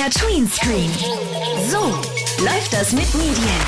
MDR Tweenscreen. So läuft das mit Medien.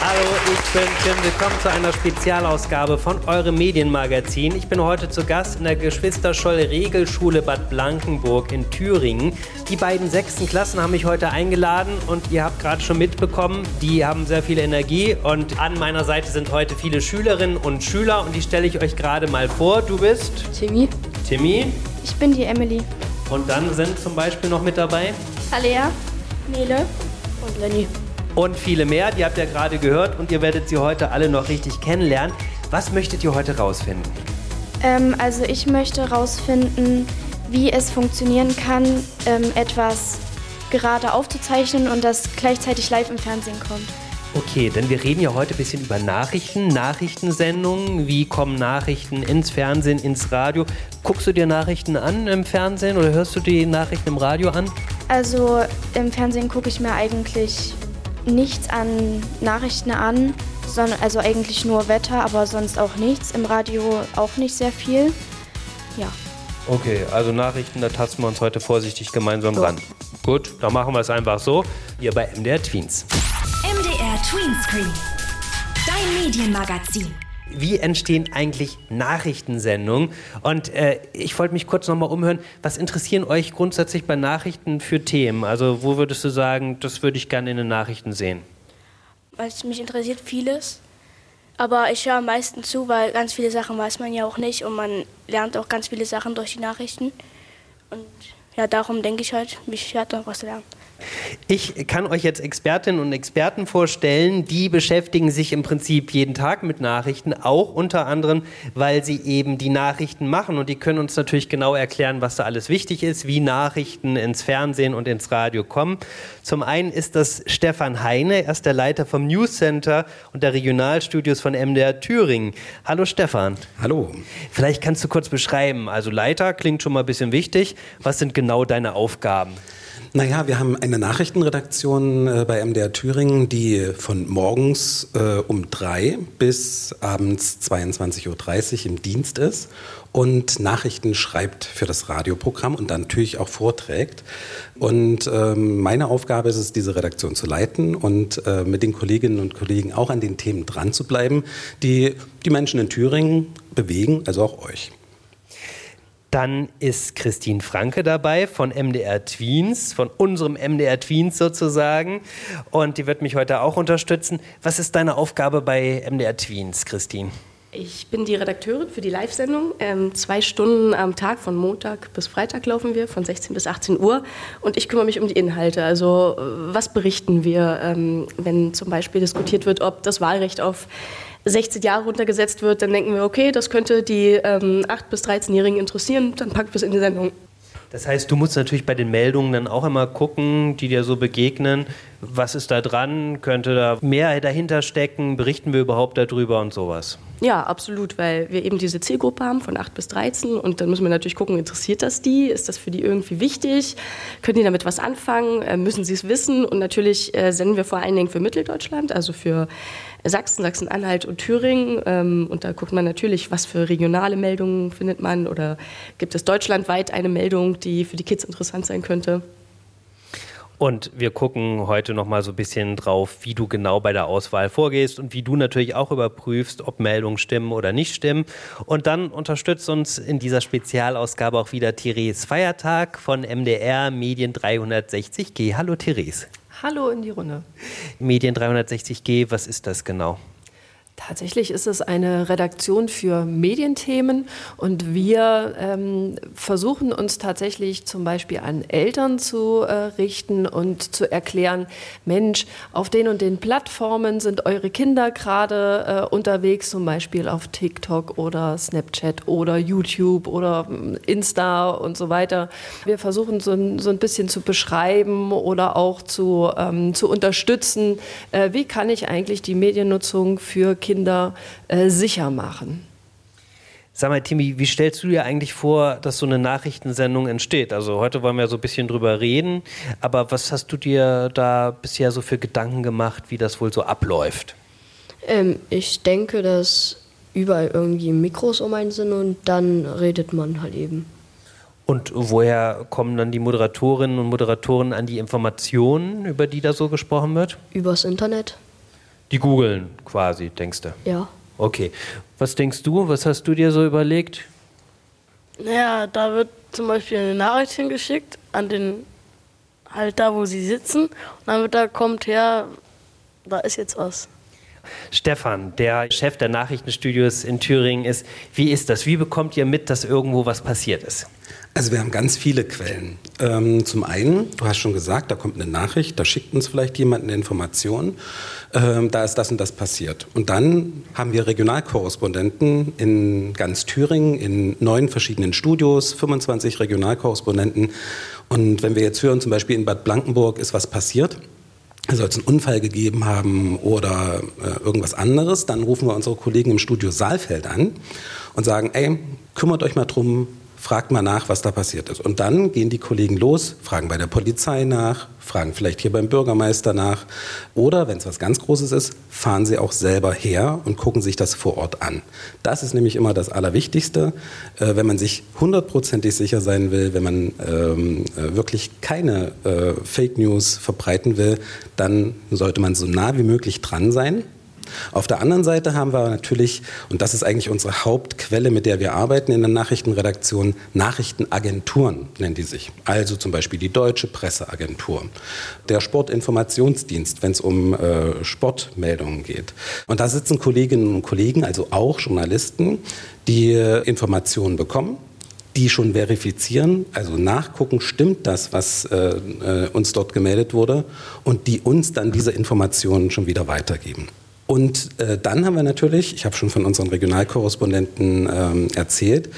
Hallo, ich bin Tim. Willkommen zu einer Spezialausgabe von eurem Medienmagazin. Ich bin heute zu Gast in der Geschwisterscholl Regelschule Bad Blankenburg in Thüringen. Die beiden sechsten Klassen haben mich heute eingeladen und ihr habt gerade schon mitbekommen, die haben sehr viel Energie und an meiner Seite sind heute viele Schülerinnen und Schüler und die stelle ich euch gerade mal vor. Du bist Timmy. Timmy Ich bin die Emily. und dann sind zum Beispiel noch mit dabei Alea. Nele. Und Lenny. und viele mehr. Die habt ihr gerade gehört und ihr werdet sie heute alle noch richtig kennenlernen. Was möchtet ihr heute rausfinden? Ähm, also ich möchte herausfinden, wie es funktionieren kann, ähm, etwas gerade aufzuzeichnen und das gleichzeitig live im Fernsehen kommt. Okay, denn wir reden ja heute ein bisschen über Nachrichten, Nachrichtensendungen. Wie kommen Nachrichten ins Fernsehen, ins Radio? Guckst du dir Nachrichten an im Fernsehen oder hörst du die Nachrichten im Radio an? Also im Fernsehen gucke ich mir eigentlich nichts an Nachrichten an, sondern also eigentlich nur Wetter, aber sonst auch nichts. Im Radio auch nicht sehr viel. Ja. Okay, also Nachrichten, da tasten wir uns heute vorsichtig gemeinsam ran. Gut, dann machen wir es einfach so. Hier bei MDR Tweens. MDR Tweenscreen. Dein Medienmagazin. Wie entstehen eigentlich Nachrichtensendungen? Und äh, ich wollte mich kurz nochmal umhören. Was interessieren euch grundsätzlich bei Nachrichten für Themen? Also, wo würdest du sagen, das würde ich gerne in den Nachrichten sehen? Was mich interessiert vieles. Aber ich höre am meisten zu, weil ganz viele Sachen weiß man ja auch nicht und man lernt auch ganz viele Sachen durch die Nachrichten. Und ja, darum denke ich halt, mich hat noch was zu lernen. Ich kann euch jetzt Expertinnen und Experten vorstellen, die beschäftigen sich im Prinzip jeden Tag mit Nachrichten, auch unter anderem, weil sie eben die Nachrichten machen und die können uns natürlich genau erklären, was da alles wichtig ist, wie Nachrichten ins Fernsehen und ins Radio kommen. Zum einen ist das Stefan Heine, er ist der Leiter vom News Center und der Regionalstudios von MDR Thüringen. Hallo Stefan. Hallo. Vielleicht kannst du kurz beschreiben, also Leiter klingt schon mal ein bisschen wichtig. Was sind genau deine Aufgaben? Naja, wir haben eine Nachrichtenredaktion äh, bei MDR Thüringen, die von morgens äh, um drei bis abends 22.30 Uhr im Dienst ist und Nachrichten schreibt für das Radioprogramm und dann natürlich auch vorträgt. Und ähm, meine Aufgabe ist es, diese Redaktion zu leiten und äh, mit den Kolleginnen und Kollegen auch an den Themen dran zu bleiben, die die Menschen in Thüringen bewegen, also auch euch. Dann ist Christine Franke dabei von MDR Tweens, von unserem MDR Tweens sozusagen. Und die wird mich heute auch unterstützen. Was ist deine Aufgabe bei MDR Tweens, Christine? Ich bin die Redakteurin für die Live-Sendung. Ähm, zwei Stunden am Tag, von Montag bis Freitag laufen wir, von 16 bis 18 Uhr. Und ich kümmere mich um die Inhalte. Also, äh, was berichten wir, ähm, wenn zum Beispiel diskutiert wird, ob das Wahlrecht auf 16 Jahre runtergesetzt wird, dann denken wir, okay, das könnte die ähm, 8- bis 13-Jährigen interessieren, dann packen wir es in die Sendung. Das heißt, du musst natürlich bei den Meldungen dann auch immer gucken, die dir so begegnen. Was ist da dran? Könnte da mehr dahinter stecken? Berichten wir überhaupt darüber und sowas? Ja, absolut, weil wir eben diese Zielgruppe haben von 8 bis 13 und dann müssen wir natürlich gucken, interessiert das die? Ist das für die irgendwie wichtig? Können die damit was anfangen? Äh, müssen sie es wissen? Und natürlich äh, senden wir vor allen Dingen für Mitteldeutschland, also für Sachsen, Sachsen-Anhalt und Thüringen. Ähm, und da guckt man natürlich, was für regionale Meldungen findet man oder gibt es deutschlandweit eine Meldung, die für die Kids interessant sein könnte. Und wir gucken heute noch mal so ein bisschen drauf, wie du genau bei der Auswahl vorgehst und wie du natürlich auch überprüfst, ob Meldungen stimmen oder nicht stimmen. Und dann unterstützt uns in dieser Spezialausgabe auch wieder Therese Feiertag von MDR Medien 360G. Hallo Therese. Hallo in die Runde. Medien 360G, was ist das genau? Tatsächlich ist es eine Redaktion für Medienthemen und wir ähm, versuchen uns tatsächlich zum Beispiel an Eltern zu äh, richten und zu erklären, Mensch, auf den und den Plattformen sind eure Kinder gerade äh, unterwegs, zum Beispiel auf TikTok oder Snapchat oder YouTube oder ähm, Insta und so weiter. Wir versuchen so ein, so ein bisschen zu beschreiben oder auch zu, ähm, zu unterstützen, äh, wie kann ich eigentlich die Mediennutzung für Kinder Kinder äh, sicher machen. Sag mal, Timi, wie stellst du dir eigentlich vor, dass so eine Nachrichtensendung entsteht? Also heute wollen wir so ein bisschen drüber reden, aber was hast du dir da bisher so für Gedanken gemacht, wie das wohl so abläuft? Ähm, ich denke, dass überall irgendwie Mikros um einen sind und dann redet man halt eben. Und woher kommen dann die Moderatorinnen und Moderatoren an die Informationen, über die da so gesprochen wird? Übers Internet. Die googeln quasi, denkst du? Ja. Okay. Was denkst du? Was hast du dir so überlegt? Naja, da wird zum Beispiel eine Nachricht hingeschickt an den, halt da, wo sie sitzen. Und dann wird da kommt her, da ist jetzt was. Stefan, der Chef der Nachrichtenstudios in Thüringen ist. Wie ist das? Wie bekommt ihr mit, dass irgendwo was passiert ist? Also wir haben ganz viele Quellen. Ähm, zum einen, du hast schon gesagt, da kommt eine Nachricht, da schickt uns vielleicht jemand eine Information, ähm, da ist das und das passiert. Und dann haben wir Regionalkorrespondenten in ganz Thüringen, in neun verschiedenen Studios, 25 Regionalkorrespondenten. Und wenn wir jetzt hören, zum Beispiel in Bad Blankenburg ist was passiert, soll es einen Unfall gegeben haben oder äh, irgendwas anderes, dann rufen wir unsere Kollegen im Studio Saalfeld an und sagen, ey, kümmert euch mal drum, fragt mal nach, was da passiert ist. Und dann gehen die Kollegen los, fragen bei der Polizei nach, fragen vielleicht hier beim Bürgermeister nach. Oder, wenn es was ganz Großes ist, fahren sie auch selber her und gucken sich das vor Ort an. Das ist nämlich immer das Allerwichtigste, äh, wenn man sich hundertprozentig sicher sein will, wenn man ähm, äh, wirklich keine äh, Fake News verbreiten will, dann sollte man so nah wie möglich dran sein auf der anderen Seite haben wir natürlich, und das ist eigentlich unsere Hauptquelle, mit der wir arbeiten in der Nachrichtenredaktion, Nachrichtenagenturen nennen die sich. Also zum Beispiel die Deutsche Presseagentur, der Sportinformationsdienst, wenn es um äh, Sportmeldungen geht. Und da sitzen Kolleginnen und Kollegen, also auch Journalisten, die äh, Informationen bekommen die schon verifizieren, also nachgucken, stimmt das, was äh, äh, uns dort gemeldet wurde, und die uns dann diese Informationen schon wieder weitergeben. Und äh, dann haben wir natürlich, ich habe schon von unseren Regionalkorrespondenten ähm, erzählt,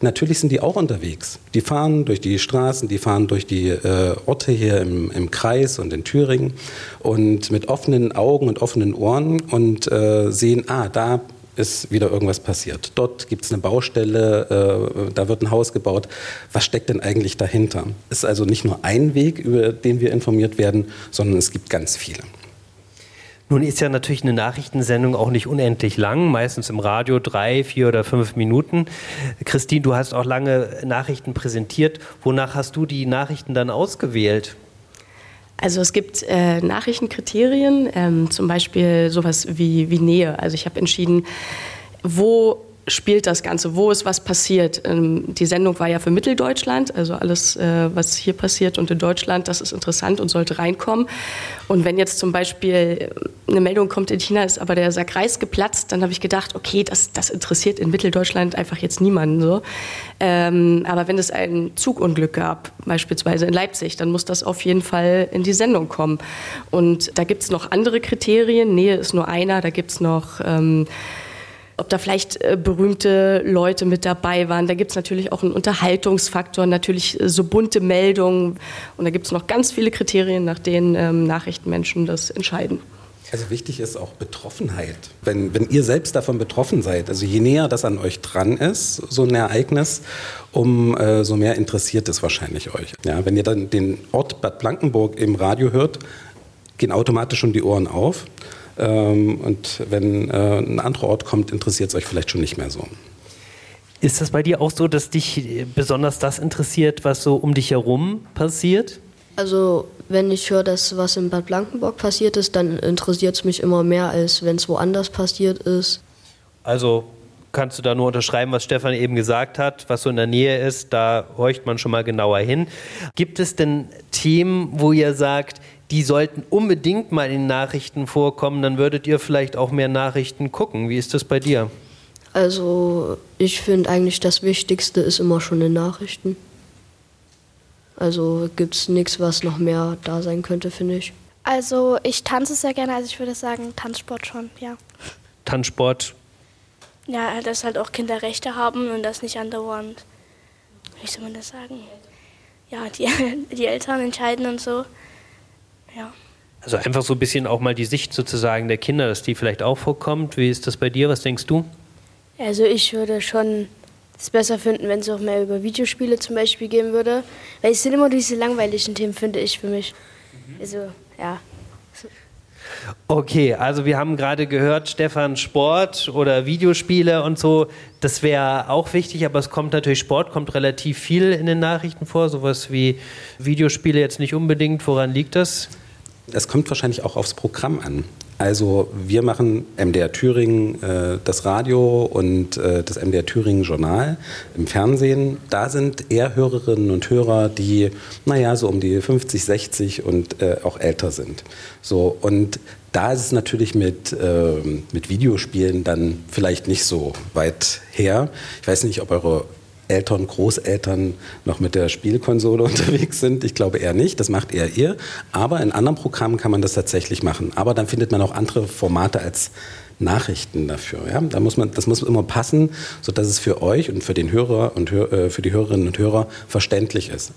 natürlich sind die auch unterwegs. Die fahren durch die Straßen, die fahren durch die äh, Orte hier im, im, Kreis und in Thüringen und mit offenen Augen und offenen Ohren und äh, sehen, ah, da ist wieder irgendwas passiert. Dort gibt es eine Baustelle, äh, da wird ein Haus gebaut. Was steckt denn eigentlich dahinter? Ist also nicht nur ein Weg, über den wir informiert werden, sondern es gibt ganz viele. Nun ist ja natürlich eine Nachrichtensendung auch nicht unendlich lang, meistens im Radio drei, vier oder fünf Minuten. Christine, du hast auch lange Nachrichten präsentiert. Wonach hast du die Nachrichten dann ausgewählt? Also es gibt äh, Nachrichtenkriterien, ähm, zum Beispiel sowas wie, wie Nähe. Also ich habe entschieden, wo spielt das Ganze? Wo ist was passiert? Ähm, die Sendung war ja für Mitteldeutschland, also alles, äh, was hier passiert und in Deutschland, das ist interessant und sollte reinkommen. Und wenn jetzt zum Beispiel äh, eine Meldung kommt, in China ist aber der Sack Reis geplatzt, dann habe ich gedacht, okay, das, das interessiert in Mitteldeutschland einfach jetzt niemanden so. Ähm, aber wenn es ein Zugunglück gab, beispielsweise in Leipzig, dann muss das auf jeden Fall in die Sendung kommen. Und da gibt es noch andere Kriterien. Nähe ist nur einer, da gibt es noch... Ähm, ob da vielleicht äh, berühmte Leute mit dabei waren. Da gibt es natürlich auch einen Unterhaltungsfaktor, natürlich äh, so bunte Meldungen. Und da gibt es noch ganz viele Kriterien, nach denen ähm, Nachrichtenmenschen das entscheiden. Also wichtig ist auch Betroffenheit. Wenn, wenn ihr selbst davon betroffen seid, also je näher das an euch dran ist, so ein Ereignis, um äh, so mehr interessiert es wahrscheinlich euch. Ja, wenn ihr dann den Ort Bad Blankenburg im Radio hört, gehen automatisch schon die Ohren auf. Ähm, und wenn äh, ein anderer Ort kommt, interessiert es euch vielleicht schon nicht mehr so. Ist das bei dir auch so, dass dich besonders das interessiert, was so um dich herum passiert? Also, wenn ich höre, dass was in Bad Blankenburg passiert ist, dann interessiert es mich immer mehr, als wenn es woanders passiert ist. Also kannst du da nur unterschreiben, was Stefan eben gesagt hat, was so in der Nähe ist, da horcht man schon mal genauer hin. Gibt es denn Themen, wo ihr sagt, die sollten unbedingt mal in Nachrichten vorkommen, dann würdet ihr vielleicht auch mehr Nachrichten gucken. Wie ist das bei dir? Also ich finde eigentlich das Wichtigste ist immer schon in Nachrichten. Also gibt es nichts, was noch mehr da sein könnte, finde ich. Also ich tanze sehr gerne, also ich würde sagen Tanzsport schon, ja. Tanzsport? Ja, dass halt auch Kinder Rechte haben und das nicht andauernd, wie soll man das sagen? Ja, die, die Eltern entscheiden und so. Ja. Also einfach so ein bisschen auch mal die Sicht sozusagen der Kinder, dass die vielleicht auch vorkommt. Wie ist das bei dir? Was denkst du? Also ich würde schon es besser finden, wenn es auch mehr über Videospiele zum Beispiel gehen würde. Weil es sind immer diese langweiligen Themen, finde ich für mich. Also, ja. Okay, also wir haben gerade gehört, Stefan, Sport oder Videospiele und so, das wäre auch wichtig, aber es kommt natürlich, Sport kommt relativ viel in den Nachrichten vor, sowas wie Videospiele jetzt nicht unbedingt. Woran liegt das? Es kommt wahrscheinlich auch aufs Programm an. Also wir machen MDR Thüringen äh, das Radio und äh, das MDR Thüringen Journal im Fernsehen. Da sind eher Hörerinnen und Hörer, die, naja, so um die 50, 60 und äh, auch älter sind. So, und da ist es natürlich mit, äh, mit Videospielen dann vielleicht nicht so weit her. Ich weiß nicht, ob eure Eltern, Großeltern noch mit der Spielkonsole unterwegs sind. Ich glaube eher nicht, das macht eher ihr. Aber in anderen Programmen kann man das tatsächlich machen. Aber dann findet man auch andere Formate als Nachrichten dafür. Ja? Da muss man, das muss immer passen, sodass es für euch und für den Hörer und äh, für die Hörerinnen und Hörer verständlich ist.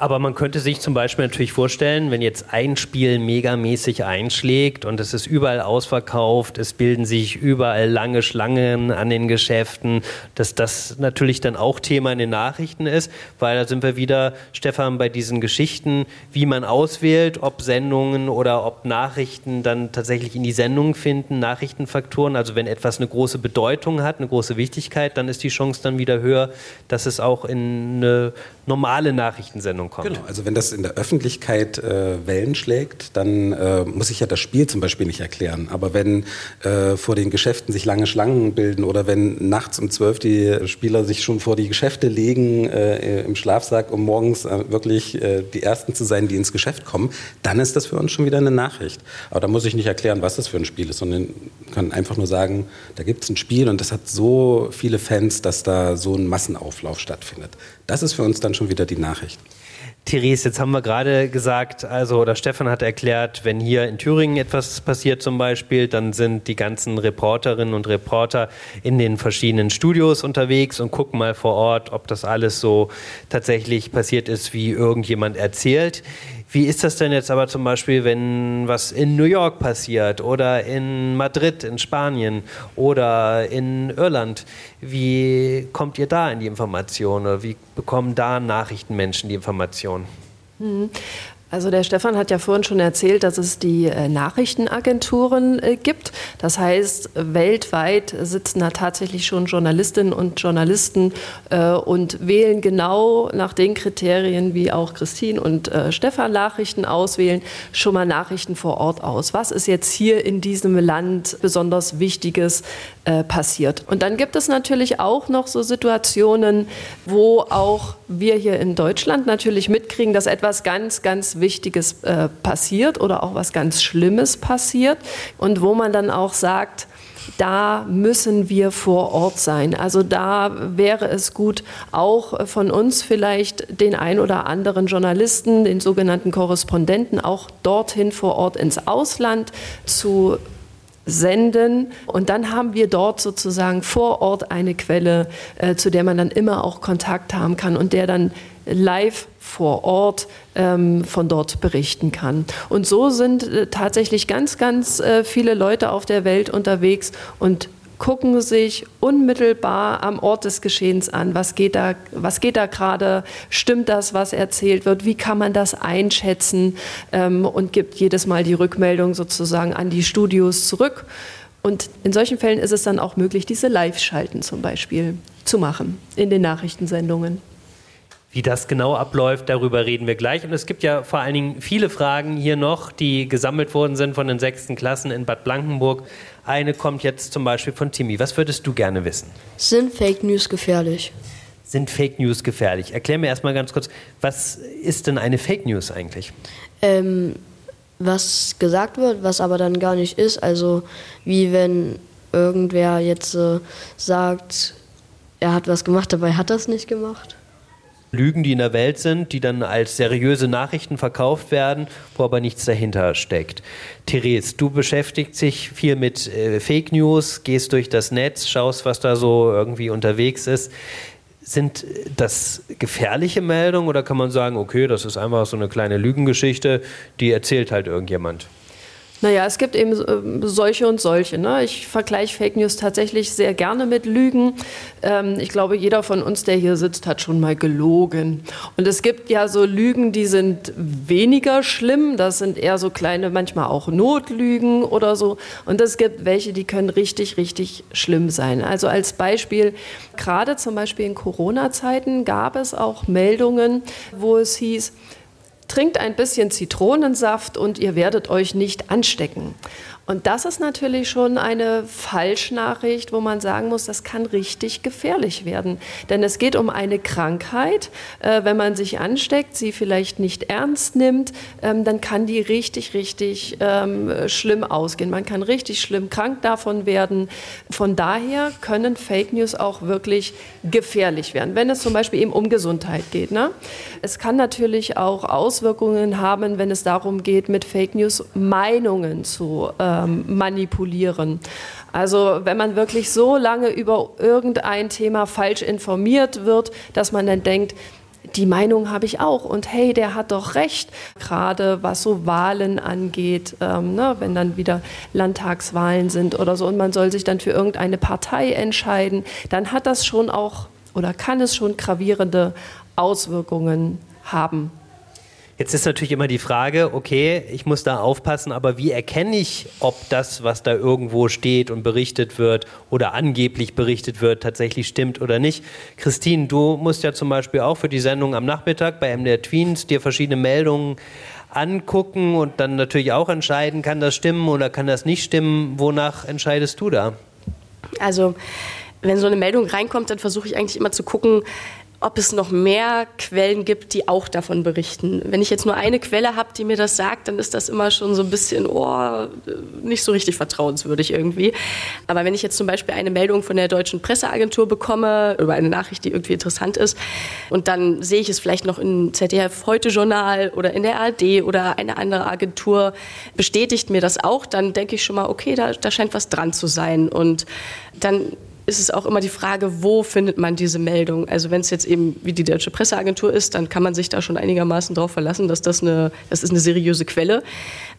Aber man könnte sich zum Beispiel natürlich vorstellen, wenn jetzt ein Spiel megamäßig einschlägt und es ist überall ausverkauft, es bilden sich überall lange Schlangen an den Geschäften, dass das natürlich dann auch Thema in den Nachrichten ist, weil da sind wir wieder, Stefan, bei diesen Geschichten, wie man auswählt, ob Sendungen oder ob Nachrichten dann tatsächlich in die Sendung finden, Nachrichtenfaktoren. Also wenn etwas eine große Bedeutung hat, eine große Wichtigkeit, dann ist die Chance dann wieder höher, dass es auch in eine normale Nachrichtensendung kommt. Genau, also wenn das in der Öffentlichkeit äh, Wellen schlägt, dann äh, muss ich ja das Spiel zum Beispiel nicht erklären. Aber wenn äh, vor den Geschäften sich lange Schlangen bilden oder wenn nachts um zwölf die Spieler sich schon vor die Geschäfte legen äh, im Schlafsack, um morgens äh, wirklich äh, die Ersten zu sein, die ins Geschäft kommen, dann ist das für uns schon wieder eine Nachricht. Aber da muss ich nicht erklären, was das für ein Spiel ist, sondern kann einfach nur sagen, da gibt es ein Spiel und das hat so viele Fans, dass da so ein Massenauflauf stattfindet. Das ist für uns dann schon wieder die Nachricht. Therese, jetzt haben wir gerade gesagt, also oder Stefan hat erklärt, wenn hier in Thüringen etwas passiert zum Beispiel, dann sind die ganzen Reporterinnen und Reporter in den verschiedenen Studios unterwegs und gucken mal vor Ort, ob das alles so tatsächlich passiert ist, wie irgendjemand erzählt. Wie ist das denn jetzt aber zum Beispiel, wenn was in New York passiert oder in Madrid, in Spanien oder in Irland? Wie kommt ihr da in die Information oder wie bekommen da Nachrichtenmenschen die Information? Also der Stefan hat ja vorhin schon erzählt, dass es die äh, Nachrichtenagenturen äh, gibt. Das heißt, weltweit sitzen da tatsächlich schon Journalistinnen und Journalisten äh, und wählen genau nach den Kriterien, wie auch Christine und Stefan Nachrichten auswählen, schon mal Nachrichten vor Ort aus. Was ist jetzt hier in diesem Land besonders Wichtiges passiert? Und dann gibt es natürlich auch noch so Situationen, wo auch wir hier in Deutschland natürlich mitkriegen, dass etwas ganz, ganz Wichtiges äh, passiert oder auch was ganz Schlimmes passiert und wo man dann auch sagt, da müssen wir vor Ort sein. Also da wäre es gut, auch von uns vielleicht den ein oder anderen Journalisten, den sogenannten Korrespondenten, auch dorthin vor Ort ins Ausland zu senden. Und dann haben wir dort sozusagen vor Ort eine Quelle, äh, zu der man dann immer auch Kontakt haben kann und der dann live vor Ort ähm, von dort berichten kann. Und so sind äh, tatsächlich ganz, ganz äh, viele Leute auf der Welt unterwegs und gucken sich unmittelbar am Ort des Geschehens an, was geht da, was geht da gerade, stimmt das, was erzählt wird, wie kann man das einschätzen ähm, und gibt jedes Mal die Rückmeldung sozusagen an die Studios zurück. Und in solchen Fällen ist es dann auch möglich, diese Live-Schalten zum Beispiel zu machen in den Nachrichtensendungen. Wie das genau abläuft, darüber reden wir gleich. Und es gibt ja vor allen Dingen viele Fragen hier noch, die gesammelt worden sind von den sechsten Klassen in Bad Blankenburg. Eine kommt jetzt zum Beispiel von Timmy. Was würdest du gerne wissen? Sind Fake News gefährlich? Sind Fake News gefährlich? Erklär mir erstmal ganz kurz, was ist denn eine Fake News eigentlich? Ähm, was gesagt wird, was aber dann gar nicht ist. Also wie wenn irgendwer jetzt äh, sagt, er hat was gemacht, dabei hat er es nicht gemacht. Lügen, die in der Welt sind, die dann als seriöse Nachrichten verkauft werden, wo aber nichts dahinter steckt. Therese, du beschäftigst dich viel mit äh, Fake News, gehst durch das Netz, schaust, was da so irgendwie unterwegs ist. Sind das gefährliche Meldungen oder kann man sagen, okay, das ist einfach so eine kleine Lügengeschichte, die erzählt halt irgendjemand? Naja, es gibt eben äh, solche und solche. Ne? Ich vergleiche Fake News tatsächlich sehr gerne mit Lügen. Ähm, ich glaube, jeder von uns, der hier sitzt, hat schon mal gelogen. Und es gibt ja so Lügen, die sind weniger schlimm. Das sind eher so kleine, manchmal auch Notlügen oder so. Und es gibt welche, die können richtig, richtig schlimm sein. Also als Beispiel, gerade zum Beispiel in Corona-Zeiten gab es auch Meldungen, wo es hieß, trinkt ein bisschen Zitronensaft und ihr werdet euch nicht anstecken. Und das ist natürlich schon eine Falschnachricht, wo man sagen muss, das kann richtig gefährlich werden. Denn es geht um eine Krankheit. Äh, wenn man sich ansteckt, sie vielleicht nicht ernst nimmt, ähm, dann kann die richtig, richtig ähm, schlimm ausgehen. Man kann richtig schlimm krank davon werden. Von daher können Fake News auch wirklich gefährlich werden, wenn es zum Beispiel eben um Gesundheit geht. Ne? Es kann natürlich auch Auswirkungen haben, wenn es darum geht, mit Fake News Meinungen zu äh, ähm, manipulieren. Also wenn man wirklich so lange über irgendein Thema falsch informiert wird, dass man dann denkt, die Meinung habe ich auch und hey, der hat doch recht, gerade was so Wahlen angeht, ähm, ne, wenn dann wieder Landtagswahlen sind oder so und man soll sich dann für irgendeine Partei entscheiden, dann hat das schon auch oder kann es schon gravierende Auswirkungen haben. Jetzt ist natürlich immer die Frage, okay, ich muss da aufpassen, aber wie erkenne ich, ob das, was da irgendwo steht und berichtet wird oder angeblich berichtet wird, tatsächlich stimmt oder nicht? Christine, du musst ja zum Beispiel auch für die Sendung am Nachmittag bei MDR Tweens dir verschiedene Meldungen angucken und dann natürlich auch entscheiden, kann das stimmen oder kann das nicht stimmen. Wonach entscheidest du da? Also, wenn so eine Meldung reinkommt, dann versuche ich eigentlich immer zu gucken, ob es noch mehr Quellen gibt, die auch davon berichten. Wenn ich jetzt nur eine Quelle habe, die mir das sagt, dann ist das immer schon so ein bisschen, oh, nicht so richtig vertrauenswürdig irgendwie. Aber wenn ich jetzt zum Beispiel eine Meldung von der deutschen Presseagentur bekomme über eine Nachricht, die irgendwie interessant ist, und dann sehe ich es vielleicht noch im ZDF Heute Journal oder in der ARD oder eine andere Agentur bestätigt mir das auch, dann denke ich schon mal, okay, da, da scheint was dran zu sein. Und dann ist es auch immer die Frage, wo findet man diese Meldung? Also wenn es jetzt eben wie die Deutsche Presseagentur ist, dann kann man sich da schon einigermaßen darauf verlassen, dass das eine, das ist eine seriöse Quelle.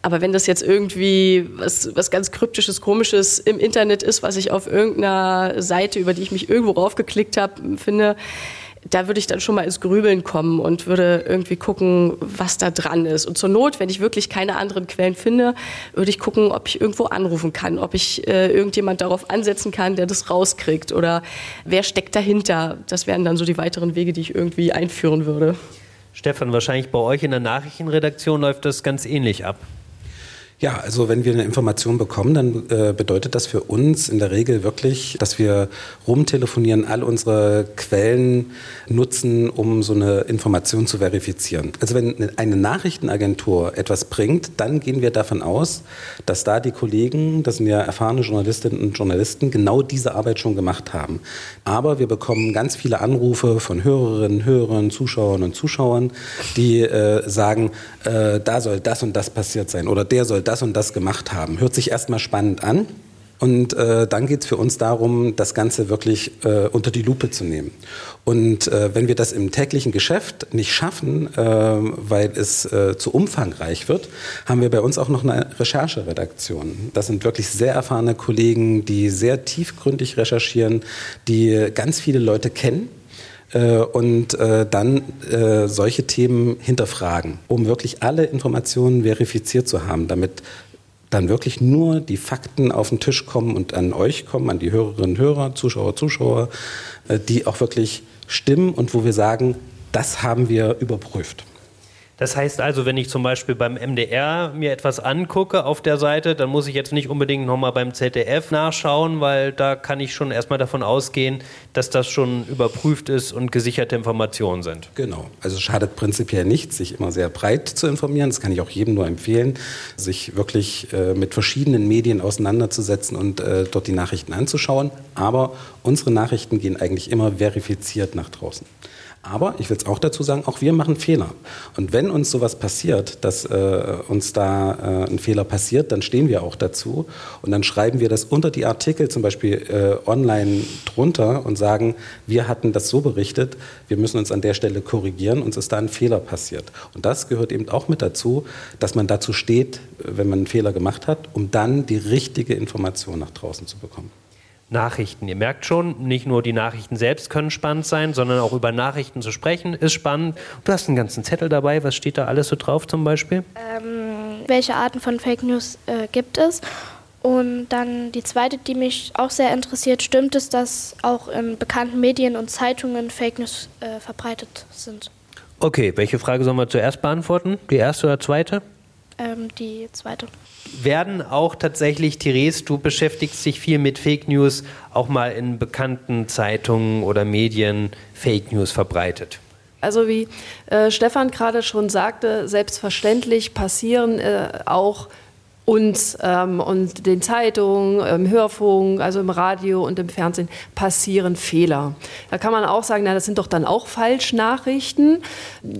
Aber wenn das jetzt irgendwie was, was ganz kryptisches, komisches im Internet ist, was ich auf irgendeiner Seite, über die ich mich irgendwo raufgeklickt habe, finde, da würde ich dann schon mal ins Grübeln kommen und würde irgendwie gucken, was da dran ist. Und zur Not, wenn ich wirklich keine anderen Quellen finde, würde ich gucken, ob ich irgendwo anrufen kann, ob ich äh, irgendjemand darauf ansetzen kann, der das rauskriegt oder wer steckt dahinter. Das wären dann so die weiteren Wege, die ich irgendwie einführen würde. Stefan, wahrscheinlich bei euch in der Nachrichtenredaktion läuft das ganz ähnlich ab. Ja, also wenn wir eine Information bekommen, dann äh, bedeutet das für uns in der Regel wirklich, dass wir rumtelefonieren, all unsere Quellen nutzen, um so eine Information zu verifizieren. Also wenn eine Nachrichtenagentur etwas bringt, dann gehen wir davon aus, dass da die Kollegen, das sind ja erfahrene Journalistinnen und Journalisten, genau diese Arbeit schon gemacht haben. Aber wir bekommen ganz viele Anrufe von Hörerinnen, Hörern, Zuschauern und Zuschauern, die äh, sagen, äh, da soll das und das passiert sein oder der soll das das und das gemacht haben. Hört sich erstmal spannend an. Und äh, dann geht es für uns darum, das Ganze wirklich äh, unter die Lupe zu nehmen. Und äh, wenn wir das im täglichen Geschäft nicht schaffen, äh, weil es äh, zu umfangreich wird, haben wir bei uns auch noch eine Rechercheredaktion. Das sind wirklich sehr erfahrene Kollegen, die sehr tiefgründig recherchieren, die ganz viele Leute kennen äh, und äh, dann äh, solche Themen hinterfragen, um wirklich alle Informationen verifiziert zu haben, damit dann wirklich nur die Fakten auf den Tisch kommen und an euch kommen, an die Hörerinnen und Hörer, Zuschauer, Zuschauer, die auch wirklich stimmen und wo wir sagen, das haben wir überprüft. Das heißt also, wenn ich zum Beispiel beim MDR mir etwas angucke auf der Seite, dann muss ich jetzt nicht unbedingt nochmal beim ZDF nachschauen, weil da kann ich schon erstmal davon ausgehen, dass das schon überprüft ist und gesicherte Informationen sind. Genau. Also schadet prinzipiell nichts, sich immer sehr breit zu informieren. Das kann ich auch jedem nur empfehlen, sich wirklich äh, mit verschiedenen Medien auseinanderzusetzen und äh, dort die Nachrichten anzuschauen. Aber unsere Nachrichten gehen eigentlich immer verifiziert nach draußen. Aber ich will es auch dazu sagen, auch wir machen Fehler. Und wenn uns sowas passiert, dass äh, uns da äh, ein Fehler passiert, dann stehen wir auch dazu. Und dann schreiben wir das unter die Artikel zum Beispiel äh, online drunter und sagen, wir hatten das so berichtet, wir müssen uns an der Stelle korrigieren, uns ist da ein Fehler passiert. Und das gehört eben auch mit dazu, dass man dazu steht, wenn man einen Fehler gemacht hat, um dann die richtige Information nach draußen zu bekommen. Nachrichten. Ihr merkt schon, nicht nur die Nachrichten selbst können spannend sein, sondern auch über Nachrichten zu sprechen ist spannend. Du hast einen ganzen Zettel dabei. Was steht da alles so drauf zum Beispiel? Ähm, welche Arten von Fake News äh, gibt es? Und dann die zweite, die mich auch sehr interessiert, stimmt es, dass auch in bekannten Medien und Zeitungen Fake News äh, verbreitet sind? Okay, welche Frage sollen wir zuerst beantworten? Die erste oder zweite? Ähm, die zweite werden auch tatsächlich, Therese, du beschäftigst dich viel mit Fake News, auch mal in bekannten Zeitungen oder Medien Fake News verbreitet? Also wie äh, Stefan gerade schon sagte, selbstverständlich passieren äh, auch uns ähm, und den Zeitungen, im Hörfunk, also im Radio und im Fernsehen passieren Fehler. Da kann man auch sagen, na, das sind doch dann auch Falschnachrichten.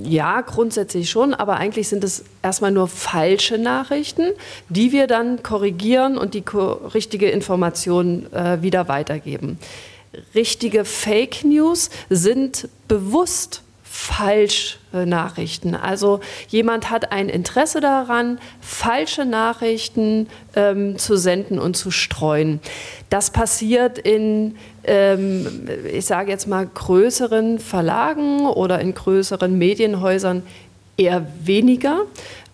Ja, grundsätzlich schon, aber eigentlich sind es erstmal nur falsche Nachrichten, die wir dann korrigieren und die richtige Information äh, wieder weitergeben. Richtige Fake News sind bewusst Falschnachrichten. Also jemand hat ein Interesse daran, falsche Nachrichten ähm, zu senden und zu streuen. Das passiert in, ähm, ich sage jetzt mal, größeren Verlagen oder in größeren Medienhäusern eher weniger.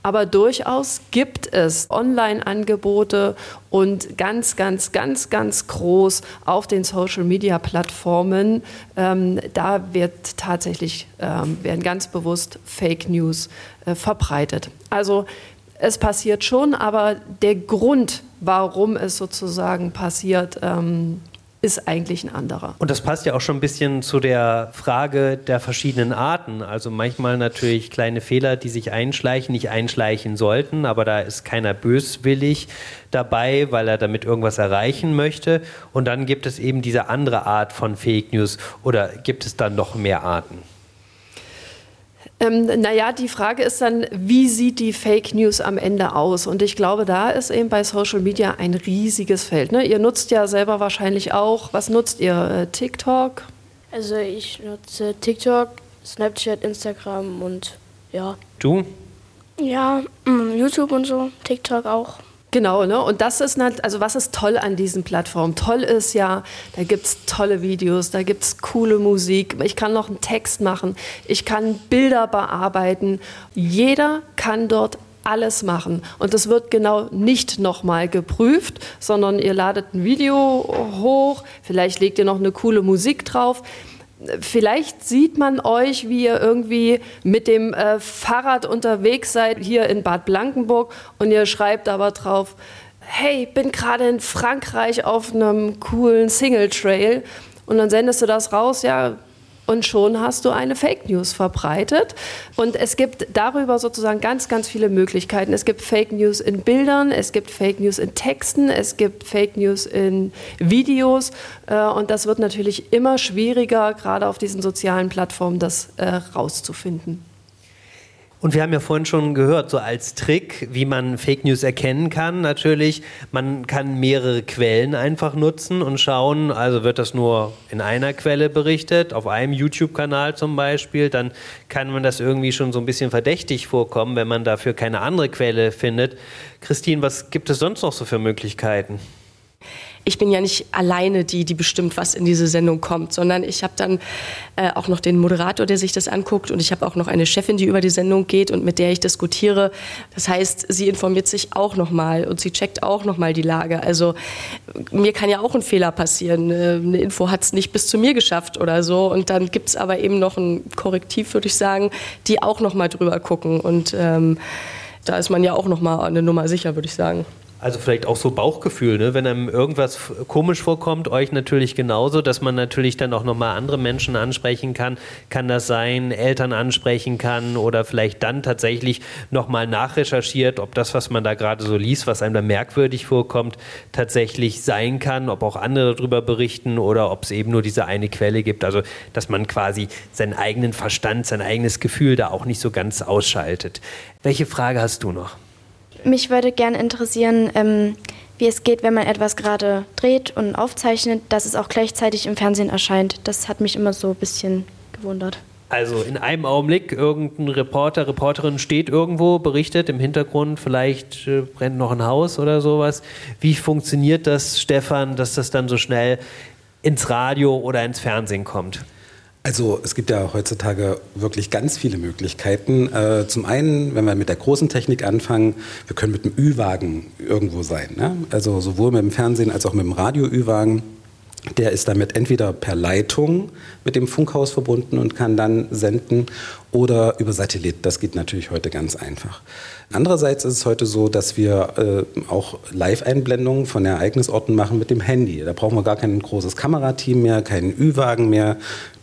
Aber durchaus gibt es Online-Angebote und ganz, ganz, ganz, ganz groß auf den Social-Media-Plattformen. Ähm, da wird tatsächlich, ähm, werden ganz bewusst Fake News äh, verbreitet. Also es passiert schon, aber der Grund, warum es sozusagen passiert, ähm, ist eigentlich ein anderer. Und das passt ja auch schon ein bisschen zu der Frage der verschiedenen Arten. Also manchmal natürlich kleine Fehler, die sich einschleichen, nicht einschleichen sollten, aber da ist keiner böswillig dabei, weil er damit irgendwas erreichen möchte. Und dann gibt es eben diese andere Art von Fake News oder gibt es dann noch mehr Arten? Ähm, naja, die Frage ist dann, wie sieht die Fake News am Ende aus? Und ich glaube, da ist eben bei Social Media ein riesiges Feld. Ne? Ihr nutzt ja selber wahrscheinlich auch, was nutzt ihr? Äh, TikTok? Also ich nutze TikTok, Snapchat, Instagram und ja. Du? Ja, mm, YouTube und so, TikTok auch. Genau, ne? Und das ist, also was ist toll an diesen Plattformen? Toll ist ja, da gibt es tolle Videos, da gibt es coole Musik, ich kann noch einen Text machen, ich kann Bilder bearbeiten. Jeder kann dort alles machen. Und das wird genau nicht nochmal geprüft, sondern ihr ladet ein Video hoch, vielleicht legt ihr noch eine coole Musik drauf vielleicht sieht man euch, wie ihr irgendwie mit dem äh, Fahrrad unterwegs seid hier in Bad Blankenburg und ihr schreibt aber drauf, hey, bin gerade in Frankreich auf einem coolen Single Trail und dann sendest du das raus, ja, und schon hast du eine Fake News verbreitet. Und es gibt darüber sozusagen ganz, ganz viele Möglichkeiten. Es gibt Fake News in Bildern, es gibt Fake News in Texten, es gibt Fake News in Videos. Äh, und das wird natürlich immer schwieriger, gerade auf diesen sozialen Plattformen, das äh, rauszufinden. Und wir haben ja vorhin schon gehört, so als Trick, wie man Fake News erkennen kann, natürlich, man kann mehrere Quellen einfach nutzen und schauen, also wird das nur in einer Quelle berichtet, auf einem YouTube-Kanal zum Beispiel, dann kann man das irgendwie schon so ein bisschen verdächtig vorkommen, wenn man dafür keine andere Quelle findet. Christine, was gibt es sonst noch so für Möglichkeiten? Ich bin ja nicht alleine die, die bestimmt, was in diese Sendung kommt, sondern ich habe dann äh, auch noch den Moderator, der sich das anguckt und ich habe auch noch eine Chefin, die über die Sendung geht und mit der ich diskutiere. Das heißt, sie informiert sich auch noch mal und sie checkt auch noch mal die Lage. Also mir kann ja auch ein Fehler passieren. Äh, eine Info hat es nicht bis zu mir geschafft oder so und dann gibt es aber eben noch ein Korrektiv, würde ich sagen, die auch noch mal drüber gucken und ähm, da ist man ja auch noch mal eine Nummer sicher, würde ich sagen. Also vielleicht auch so Bauchgefühl, ne? wenn einem irgendwas komisch vorkommt, euch natürlich genauso, dass man natürlich dann auch nochmal andere Menschen ansprechen kann. Kann das sein, Eltern ansprechen kann oder vielleicht dann tatsächlich nochmal nachrecherchiert, ob das, was man da gerade so liest, was einem da merkwürdig vorkommt, tatsächlich sein kann, ob auch andere darüber berichten oder ob es eben nur diese eine Quelle gibt. Also dass man quasi seinen eigenen Verstand, sein eigenes Gefühl da auch nicht so ganz ausschaltet. Welche Frage hast du noch? Mich würde gerne interessieren, ähm, wie es geht, wenn man etwas gerade dreht und aufzeichnet, dass es auch gleichzeitig im Fernsehen erscheint. Das hat mich immer so ein bisschen gewundert. Also in einem Augenblick, irgendein Reporter, Reporterin steht irgendwo, berichtet im Hintergrund, vielleicht äh, brennt noch ein Haus oder sowas. Wie funktioniert das, Stefan, dass das dann so schnell ins Radio oder ins Fernsehen kommt? Also es gibt ja heutzutage wirklich ganz viele Möglichkeiten. Äh, zum einen, wenn wir mit der großen Technik anfangen, wir können mit dem Ü-Wagen irgendwo sein. Ne? Also sowohl mit dem Fernsehen als auch mit dem Radio-Ü-Wagen. Der ist damit entweder per Leitung mit dem Funkhaus verbunden und kann dann senden oder über Satellit. Das geht natürlich heute ganz einfach. Andererseits ist es heute so, dass wir äh, auch Live-Einblendungen von Ereignisorten machen mit dem Handy. Da brauchen wir gar kein großes Kamerateam mehr, keinen Ü-Wagen mehr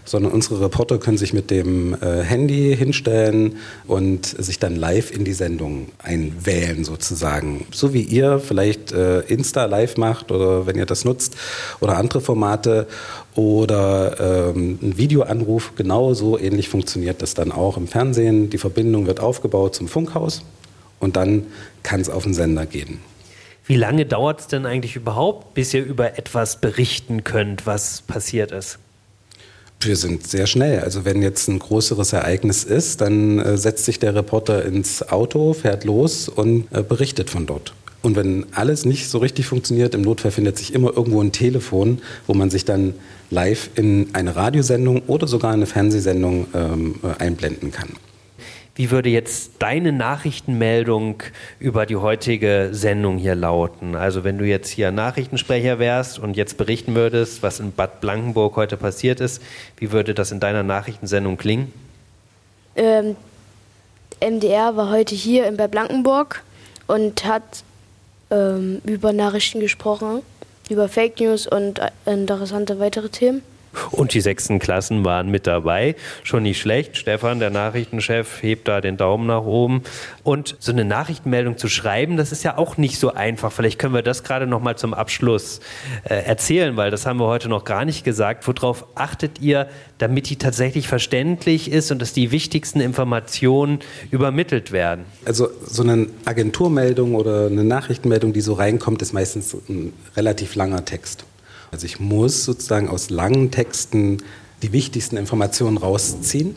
sondern unsere Reporter können sich mit dem äh, Handy hinstellen und sich dann live in die Sendung einwählen sozusagen. So wie ihr vielleicht äh, Insta live macht oder wenn ihr das nutzt oder andere Formate oder ähm, ein Videoanruf, genau so ähnlich funktioniert das dann auch im Fernsehen. Die Verbindung wird aufgebaut zum Funkhaus und dann kann es auf den Sender gehen. Wie lange dauert es denn eigentlich überhaupt, bis ihr über etwas berichten könnt, was passiert ist? Wir sind sehr schnell. Also wenn jetzt ein größeres Ereignis ist, dann äh, setzt sich der Reporter ins Auto, fährt los und äh, berichtet von dort. Und wenn alles nicht so richtig funktioniert, im Notfall findet sich immer irgendwo ein Telefon, wo man sich dann live in eine Radiosendung oder sogar eine Fernsehsendung ähm, äh, einblenden kann. Wie würde jetzt deine Nachrichtenmeldung über die heutige Sendung hier lauten? Also wenn du jetzt hier Nachrichtensprecher wärst und jetzt berichten würdest, was in Bad Blankenburg heute passiert ist, wie würde das in deiner Nachrichtensendung klingen? Ähm, MDR war heute hier in Bad Blankenburg und hat ähm, über Nachrichten gesprochen, über Fake News und äh, interessante weitere Themen. Und die sechsten Klassen waren mit dabei. Schon nicht schlecht. Stefan, der Nachrichtenchef, hebt da den Daumen nach oben. Und so eine Nachrichtenmeldung zu schreiben, das ist ja auch nicht so einfach. Vielleicht können wir das gerade noch mal zum Abschluss äh, erzählen, weil das haben wir heute noch gar nicht gesagt. Worauf achtet ihr, damit die tatsächlich verständlich ist und dass die wichtigsten Informationen übermittelt werden? Also so eine Agenturmeldung oder eine Nachrichtenmeldung, die so reinkommt, ist meistens ein relativ langer Text. Also ich muss sozusagen aus langen Texten die wichtigsten Informationen rausziehen.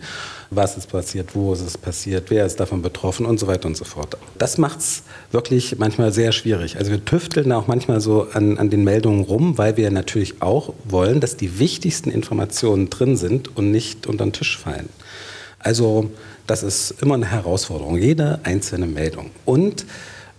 Was ist passiert, wo ist es passiert, wer ist davon betroffen und so weiter und so fort. Das macht es wirklich manchmal sehr schwierig. Also wir tüfteln auch manchmal so an, an den Meldungen rum, weil wir natürlich auch wollen, dass die wichtigsten Informationen drin sind und nicht unter den Tisch fallen. Also das ist immer eine Herausforderung, jede einzelne Meldung. Und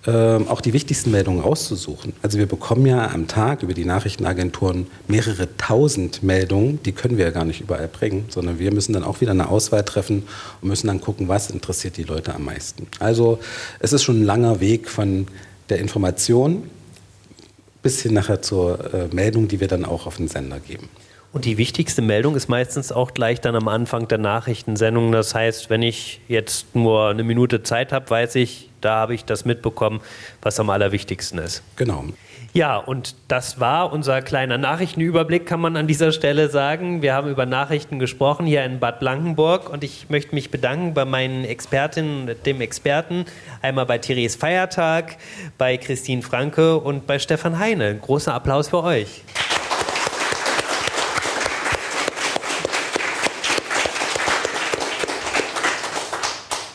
ähm, auch die wichtigsten Meldungen auszusuchen. Also wir bekommen ja am Tag über die Nachrichtenagenturen mehrere tausend Meldungen, die können wir ja gar nicht überall bringen, sondern wir müssen dann auch wieder eine Auswahl treffen und müssen dann gucken, was interessiert die Leute am meisten. Also es ist schon ein langer Weg von der Information bis hin nachher zur äh, Meldung, die wir dann auch auf den Sender geben. Und die wichtigste Meldung ist meistens auch gleich dann am Anfang der Nachrichtensendung. Das heißt, wenn ich jetzt nur eine Minute Zeit habe, weiß ich, da habe ich das mitbekommen, was am allerwichtigsten ist. Genau. Ja, und das war unser kleiner Nachrichtenüberblick, kann man an dieser Stelle sagen. Wir haben über Nachrichten gesprochen hier in Bad Blankenburg und ich möchte mich bedanken bei meinen Expertinnen und dem Experten. Einmal bei Therese Feiertag, bei Christine Franke und bei Stefan Heine. Großer Applaus für euch.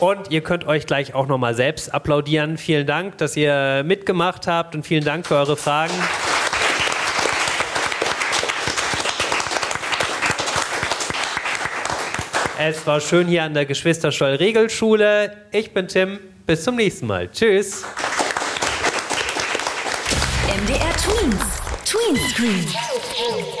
Und ihr könnt euch gleich auch nochmal selbst applaudieren. Vielen Dank, dass ihr mitgemacht habt und vielen Dank für eure Fragen. Es war schön hier an der Geschwisterstoll Regelschule. Ich bin Tim. Bis zum nächsten Mal. Tschüss. MDR Twins. Twin Screen.